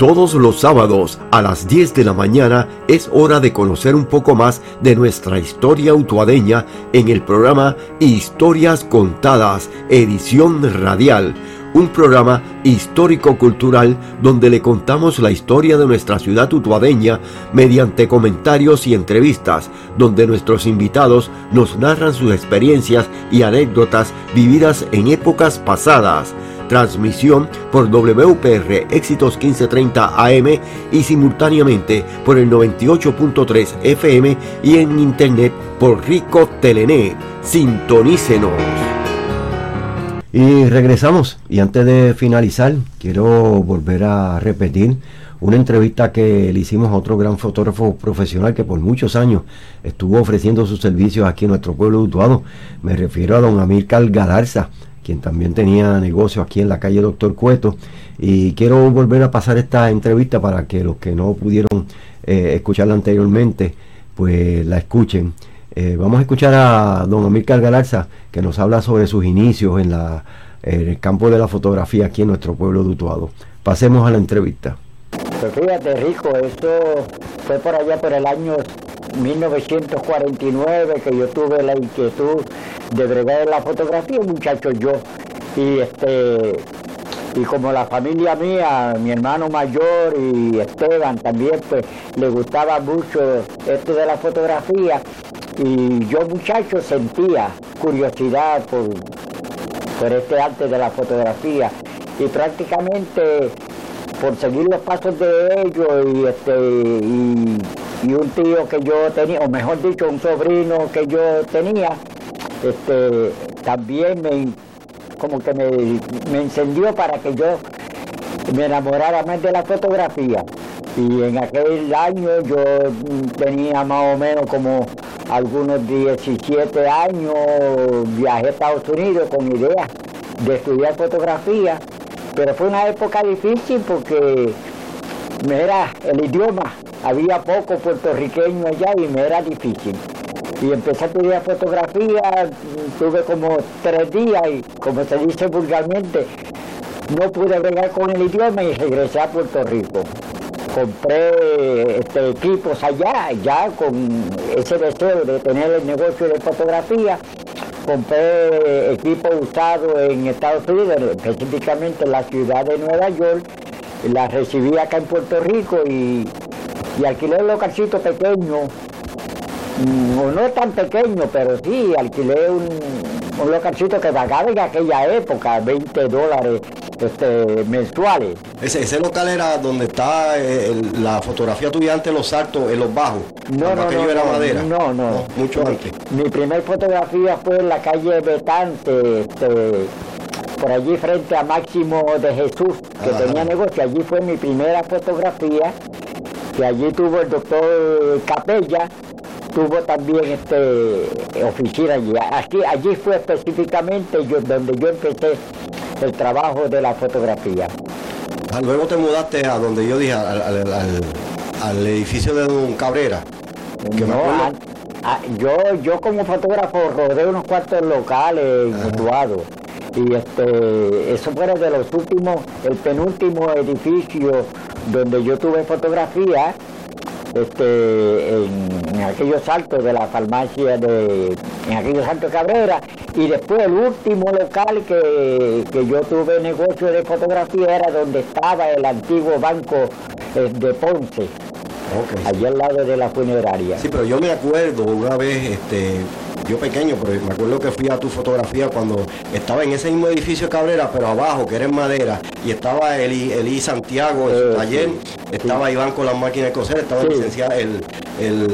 Todos los sábados a las 10 de la mañana es hora de conocer un poco más de nuestra historia utuadeña en el programa Historias Contadas, edición radial un programa histórico-cultural donde le contamos la historia de nuestra ciudad utuadeña mediante comentarios y entrevistas, donde nuestros invitados nos narran sus experiencias y anécdotas vividas en épocas pasadas. Transmisión por WPR Éxitos 1530 AM y simultáneamente por el 98.3 FM y en internet por Rico Telené. Sintonícenos. Y regresamos. Y antes de finalizar, quiero volver a repetir una entrevista que le hicimos a otro gran fotógrafo profesional que por muchos años estuvo ofreciendo sus servicios aquí en nuestro pueblo de Utuado. Me refiero a don Amílcar Galarza, quien también tenía negocio aquí en la calle Doctor Cueto. Y quiero volver a pasar esta entrevista para que los que no pudieron eh, escucharla anteriormente, pues la escuchen. Eh, vamos a escuchar a don Amílcar Galarza, que nos habla sobre sus inicios en, la, en el campo de la fotografía aquí en nuestro pueblo de Utuado. Pasemos a la entrevista. Pues fíjate, Rico, esto fue por allá por el año 1949 que yo tuve la inquietud de bregar la fotografía, muchachos, yo. Y este y como la familia mía, mi hermano mayor y Esteban también, pues le gustaba mucho esto de la fotografía, y yo muchacho sentía curiosidad por, por este arte de la fotografía y prácticamente por seguir los pasos de ellos y, este, y, un tío que yo tenía, o mejor dicho, un sobrino que yo tenía, este, también me, como que me, me encendió para que yo me enamorara más de la fotografía. Y en aquel año yo tenía más o menos como algunos 17 años, viajé a Estados Unidos con idea de estudiar fotografía, pero fue una época difícil porque me era el idioma, había poco puertorriqueño allá y me era difícil. Y empecé a estudiar fotografía, tuve como tres días y como se dice vulgarmente, no pude bregar con el idioma y regresé a Puerto Rico compré este, equipos allá, ya con ese deseo de tener el negocio de fotografía. Compré equipos usados en Estados Unidos, específicamente en la ciudad de Nueva York. Las recibí acá en Puerto Rico y, alquilé un localcito pequeño, mm, o no tan pequeño, pero sí, alquilé un, un localcito que pagaba en aquella época 20 dólares este, mensuales. Ese, ese local era donde está eh, la fotografía tuya antes los saltos, en los bajos. No, no, no, era madera. No, no, Mucho antes. Mi primer fotografía fue en la calle Betante, este, por allí frente a Máximo de Jesús, que tenía negocio. Allí fue mi primera fotografía, que allí tuvo el doctor Capella, tuvo también este oficina allí. Aquí, allí fue específicamente yo, donde yo empecé el trabajo de la fotografía. Luego te mudaste a donde yo dije, al, edificio de Don Cabrera. yo, yo como fotógrafo rodé unos cuartos locales mutuados. Y este, eso fue de los últimos, el penúltimo edificio donde yo tuve fotografía este, en, aquellos saltos de la farmacia de, en aquellos saltos Cabrera, y después el último local que, yo tuve negocio de fotografía era donde estaba el antiguo banco eh, de Ponce. Allí al lado de la funeraria. Sí, pero yo me acuerdo una vez, este, yo pequeño, pero me acuerdo que fui a tu fotografía cuando estaba en ese mismo edificio Cabrera, pero abajo, que era en madera, y estaba Eli, Eli Santiago en su taller, estaba Iván con las máquinas de coser, estaba el licenciado, el, el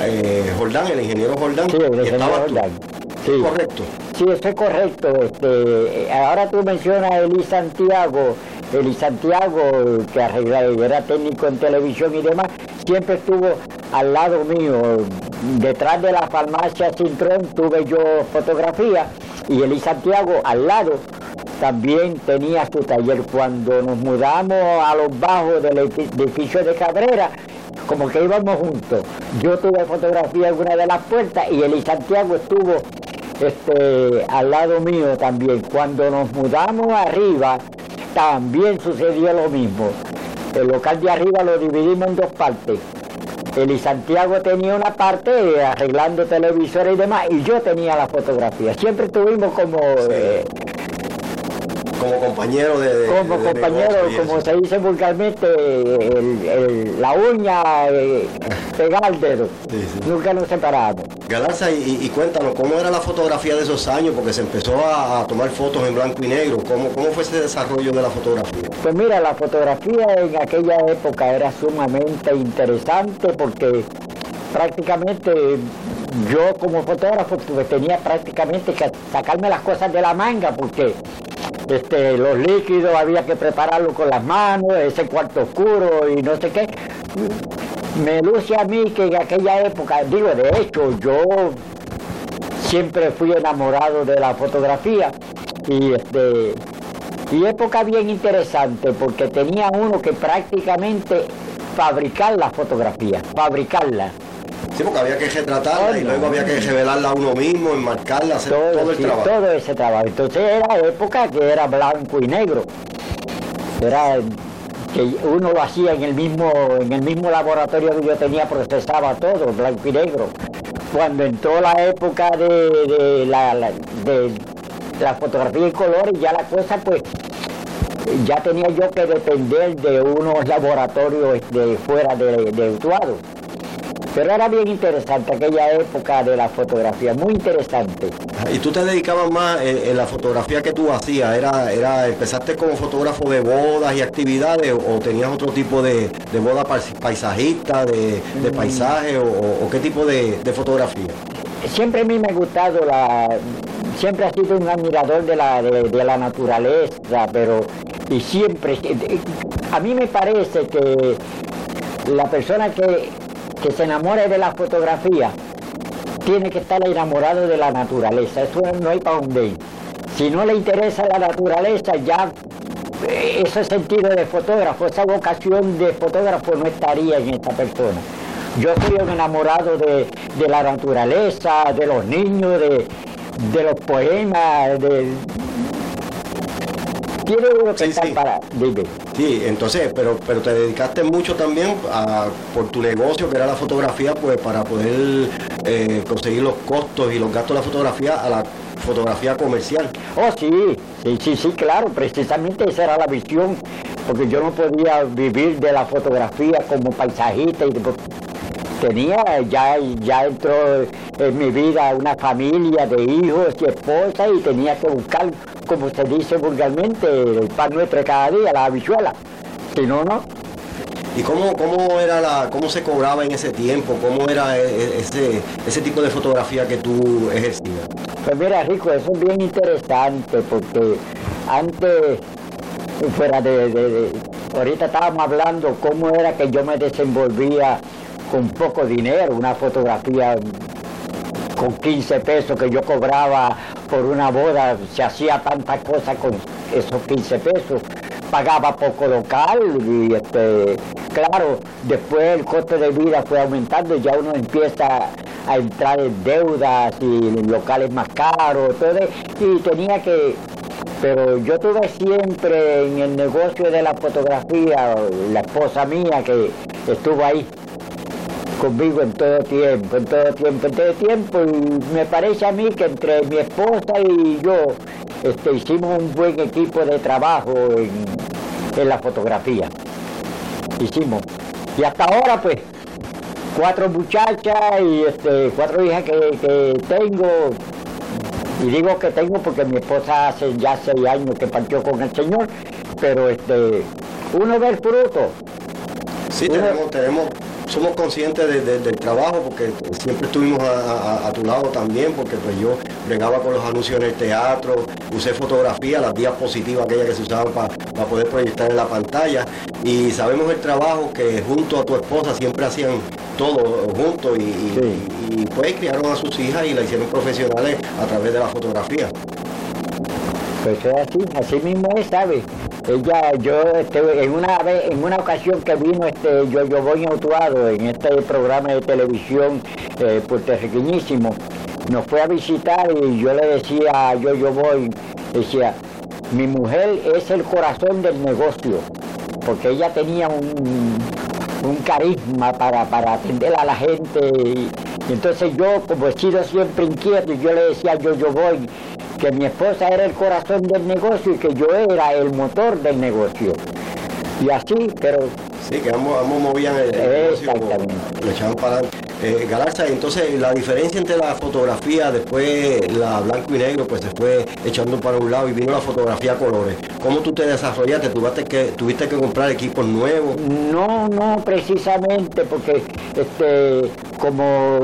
eh, Jordán, el ingeniero Jordán, y estaba Jordán. Sí. Correcto. Sí, eso es correcto. Este, ahora tú mencionas a Eli Santiago, Eli Santiago, que era técnico en televisión y demás, siempre estuvo al lado mío. Detrás de la farmacia Cintrón tuve yo fotografía y Eli Santiago al lado también tenía su taller. Cuando nos mudamos a los bajos del edificio de Cabrera, como que íbamos juntos. Yo tuve fotografía en una de las puertas y Eli Santiago estuvo este, al lado mío también. Cuando nos mudamos arriba, también sucedió lo mismo. El local de arriba lo dividimos en dos partes. Eli Santiago tenía una parte eh, arreglando televisores y demás, y yo tenía la fotografía. Siempre tuvimos como eh, como compañero de, como compañero como se dice vulgarmente la uña pegada al dedo nunca nos separamos. Galarza y, cuéntanos cómo era la fotografía de esos años porque se empezó a, tomar fotos en blanco y negro. ¿Cómo, cómo fue ese desarrollo de la fotografía pues mira la fotografía en aquella época era sumamente interesante porque prácticamente yo como fotógrafo pues, tenía prácticamente que sacarme las cosas de la manga porque este, los líquidos había que prepararlo con las manos, ese cuarto oscuro y no sé qué. Me luce a mí que en aquella época, digo, de hecho, yo siempre fui enamorado de la fotografía y este y época bien interesante porque tenía uno que prácticamente fabricar la fotografía, fabricarla. Sí, porque había que retratarla y luego había que revelarla a uno mismo, enmarcarla, hacer todo, el trabajo. Todo ese trabajo. Entonces era época que era blanco y negro. Era que uno lo hacía en el mismo, en el mismo laboratorio que yo tenía, procesaba todo, blanco y negro. Cuando entró la época de, la, de la fotografía en colores, ya la cosa pues ya tenía yo que depender de unos laboratorios de fuera de, de Utuado. Pero era bien interesante aquella época de la fotografía, muy interesante. ¿Y tú te dedicabas más en, la fotografía que tú hacías? ¿Era, era, ¿Empezaste como fotógrafo de bodas y actividades o, tenías otro tipo de, de boda paisajista, de, de mm. paisaje o, qué tipo de, fotografía? Siempre a mí me ha gustado la... Siempre ha sido un admirador de la, de la naturaleza, pero... Y siempre... A mí me parece que la persona que que se enamore de la fotografía tiene que estar enamorado de la naturaleza, eso no hay para dónde ir. Si no le interesa la naturaleza, ya eh, ese sentido de fotógrafo, esa vocación de fotógrafo no estaría en esta persona. Yo soy un enamorado de, la naturaleza, de los niños, de, de los poemas, de, tiene uno que sí, para. Sí, entonces, pero, pero te dedicaste mucho también a, por tu negocio, que era la fotografía, pues para poder eh, conseguir los costos y los gastos de la fotografía a la fotografía comercial. Oh, sí, sí, sí, sí, claro, precisamente esa era la visión, porque yo no podía vivir de la fotografía como paisajista y tenía, ya, ya entró en mi vida una familia de hijos y esposa y tenía que buscar, como se dice vulgarmente, el pan nuestro cada día, la habichuela. Si no, no. ¿Y cómo, cómo era la, cómo se cobraba en ese tiempo? ¿Cómo era e, e, ese, ese tipo de fotografía que tú ejercías? Pues mira, Rico, eso es bien interesante porque antes, fuera de, de ahorita estábamos hablando cómo era que yo me desenvolvía con poco dinero, una fotografía con 15 pesos que yo cobraba por una boda, se hacía tantas cosas con esos 15 pesos, pagaba poco local y este, claro, después el coste de vida fue aumentando, ya uno empieza a entrar en deudas y locales más caros, todo, y tenía que, pero yo tuve siempre en el negocio de la fotografía, la esposa mía que estuvo ahí conmigo en todo tiempo, en todo tiempo, en todo tiempo. Y me parece a mí que entre mi esposa y yo este, hicimos un buen equipo de trabajo en, la fotografía. Hicimos. Y hasta ahora, pues, cuatro muchachas y este, cuatro hijas que, tengo. Y digo que tengo porque mi esposa hace ya seis años que partió con el Señor, pero este, uno ve el fruto. Sí, tenemos, tenemos somos conscientes del trabajo porque siempre estuvimos a, tu lado también, porque pues yo bregaba con los anuncios en el teatro, usé fotografía, las diapositivas aquellas que se usaban para poder proyectar en la pantalla y sabemos el trabajo que junto a tu esposa siempre hacían todo juntos y, pues criaron a sus hijas y la hicieron profesionales a través de la fotografía. Pues es así, así mismo es, ¿sabes? Ella, yo, este, en una vez, en una ocasión que vino este yo, yo voy autuado en este programa de televisión eh, puertorriqueñísimo, nos fue a visitar y yo le decía, yo, yo voy, decía, mi mujer es el corazón del negocio. porque ella tenía un, un carisma para, para atender a la gente. Y, entonces yo, como he sido siempre inquieto, yo le decía a yo, yo voy, que mi esposa era el corazón del negocio y que yo era el motor del negocio. Y así, pero... Sí, que ambos, movían el, negocio, le echaban para eh, entonces la diferencia entre la fotografía, después la blanco y negro, pues se fue echando para un lado y vino la fotografía a colores. ¿Cómo tú te desarrollaste? ¿Tuviste que, tuviste que comprar equipos nuevos? No, no, precisamente, porque este, como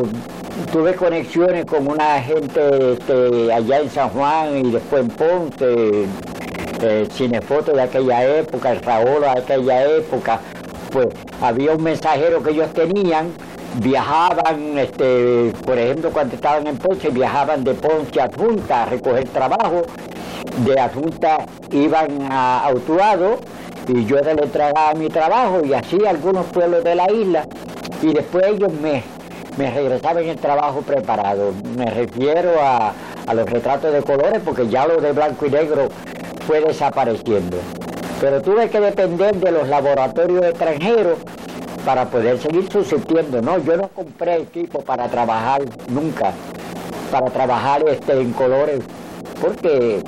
tuve conexiones con una gente este, allá en San Juan y después en Ponce, eh, cinefoto de aquella época, el Raúl de aquella época, pues había un mensajero que ellos tenían viajaban, este, por ejemplo, cuando estaban en Ponce, viajaban de Ponce a Adjunta a recoger trabajo, de Adjunta iban a Autuado y yo le entregaba mi trabajo y así algunos pueblos de la isla. Y después ellos me, me regresaban el trabajo preparado. Me refiero a, a los retratos de colores porque ya lo de blanco y negro fue desapareciendo. Pero tuve que depender de los laboratorios extranjeros para poder seguir subsistiendo. No, yo no compré equipo para trabajar nunca, para trabajar este, en colores, porque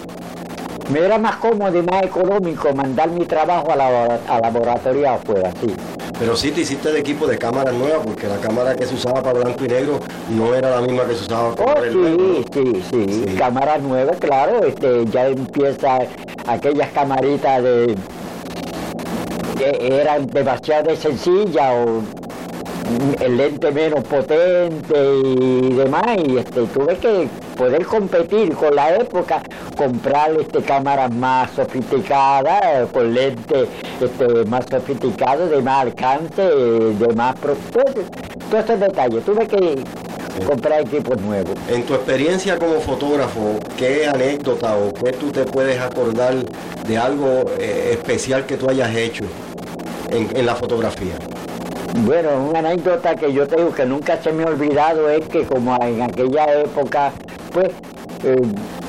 me era más cómodo y más económico mandar mi trabajo a la, a laboratorio afuera, sí. Pero sí te hiciste de equipo de cámaras nuevas, porque la cámara que se usaba para blanco y negro no era la misma que se usaba para oh, sí, sí, sí, sí, cámaras nuevas, claro, este, ya empieza aquellas camaritas de eran demasiado sencillas o el lente menos potente y demás y este tuve que poder competir con la época comprar este cámaras más sofisticadas con lentes este, más sofisticados de más alcance de más todos, todos esos detalles. Tuve que comprar equipos nuevos. En tu experiencia como fotógrafo qué anécdota o qué tú te puedes acordar de algo eh, especial que tú hayas hecho en, la fotografía? Bueno, una anécdota que yo tengo que nunca se me ha olvidado es que como en aquella época, pues eh,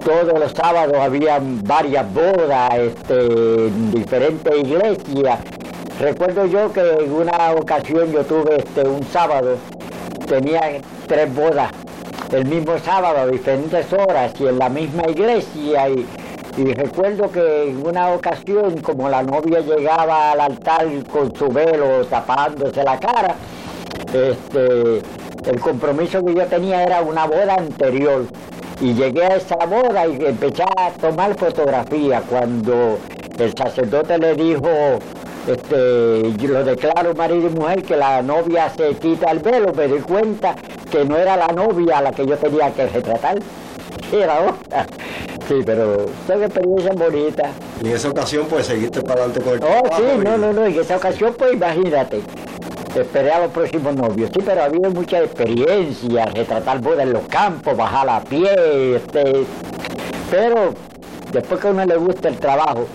todos los sábados había varias bodas este, en diferentes iglesias. Recuerdo yo que en una ocasión yo tuve este, un sábado, tenía tres bodas el mismo sábado a diferentes horas y en la misma iglesia y y recuerdo que en una ocasión, como la novia llegaba al altar con su velo tapándose la cara, este, el compromiso que yo tenía era una boda anterior. Y llegué a esa boda y empecé a tomar fotografía. Cuando el sacerdote le dijo, este, yo lo declaro marido y mujer, que la novia se quita el velo, me di cuenta que no era la novia a la que yo tenía que retratar, era otra. Sí, pero son experiencias bonitas. Y en esa ocasión, pues, seguiste para adelante con el Oh, sí, no, no, no, en esa ocasión, pues, imagínate. Esperé a los próximos novios. Sí, pero ha habido mucha experiencia, retratar bodas en los campos, bajar a pie, este... Pero después que a uno le gusta el trabajo,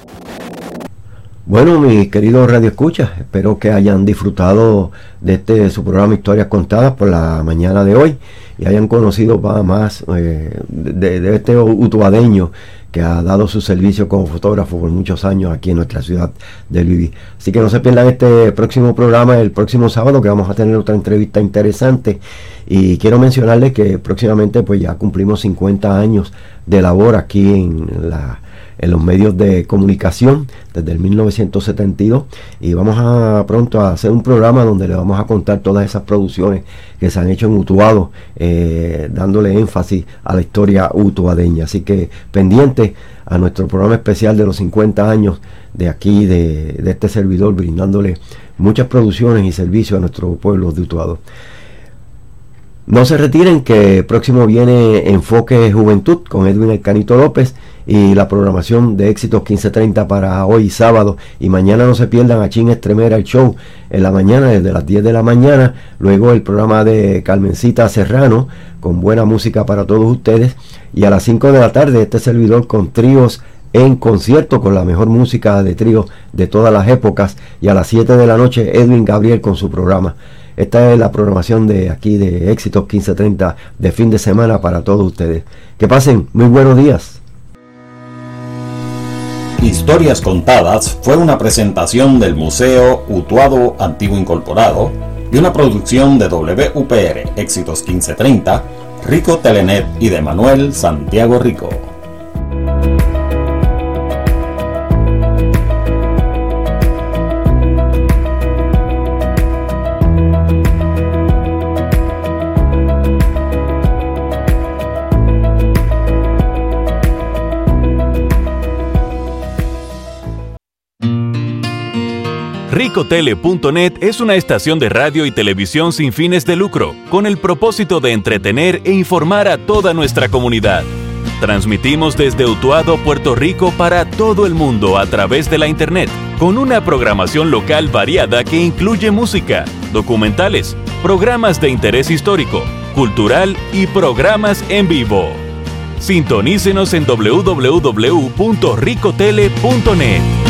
bueno, mis queridos Radio Escuchas, espero que hayan disfrutado de este su programa Historias Contadas por la mañana de hoy y hayan conocido más eh, de, este utuadeño que ha dado su servicio como fotógrafo por muchos años aquí en nuestra ciudad de Luis. Así que no se pierdan este próximo programa el próximo sábado que vamos a tener otra entrevista interesante y quiero mencionarles que próximamente pues ya cumplimos 50 años de labor aquí en la en los medios de comunicación desde el 1972 y vamos a pronto a hacer un programa donde le vamos a contar todas esas producciones que se han hecho en Utuado, eh, dándole énfasis a la historia utuadeña. Así que pendiente a nuestro programa especial de los 50 años de aquí, de, este servidor, brindándole muchas producciones y servicios a nuestro pueblo de Utuado. No se retiren que próximo viene Enfoque Juventud con Edwin El Canito López y la programación de éxitos 1530 para hoy sábado y mañana no se pierdan a Chin Estremera el show en la mañana desde las 10 de la mañana, luego el programa de Carmencita Serrano con buena música para todos ustedes y a las 5 de la tarde este servidor con tríos en concierto con la mejor música de tríos de todas las épocas y a las 7 de la noche Edwin Gabriel con su programa. Esta es la programación de aquí de Éxitos 1530 de fin de semana para todos ustedes. Que pasen muy buenos días. Historias Contadas fue una presentación del Museo Utuado Antiguo Incorporado y una producción de WPR Éxitos 1530, Rico Telenet y de Manuel Santiago Rico. Ricotele.net es una estación de radio y televisión sin fines de lucro, con el propósito de entretener e informar a toda nuestra comunidad. Transmitimos desde Utuado, Puerto Rico para todo el mundo a través de la Internet, con una programación local variada que incluye música, documentales, programas de interés histórico, cultural y programas en vivo. Sintonícenos en www.ricotele.net.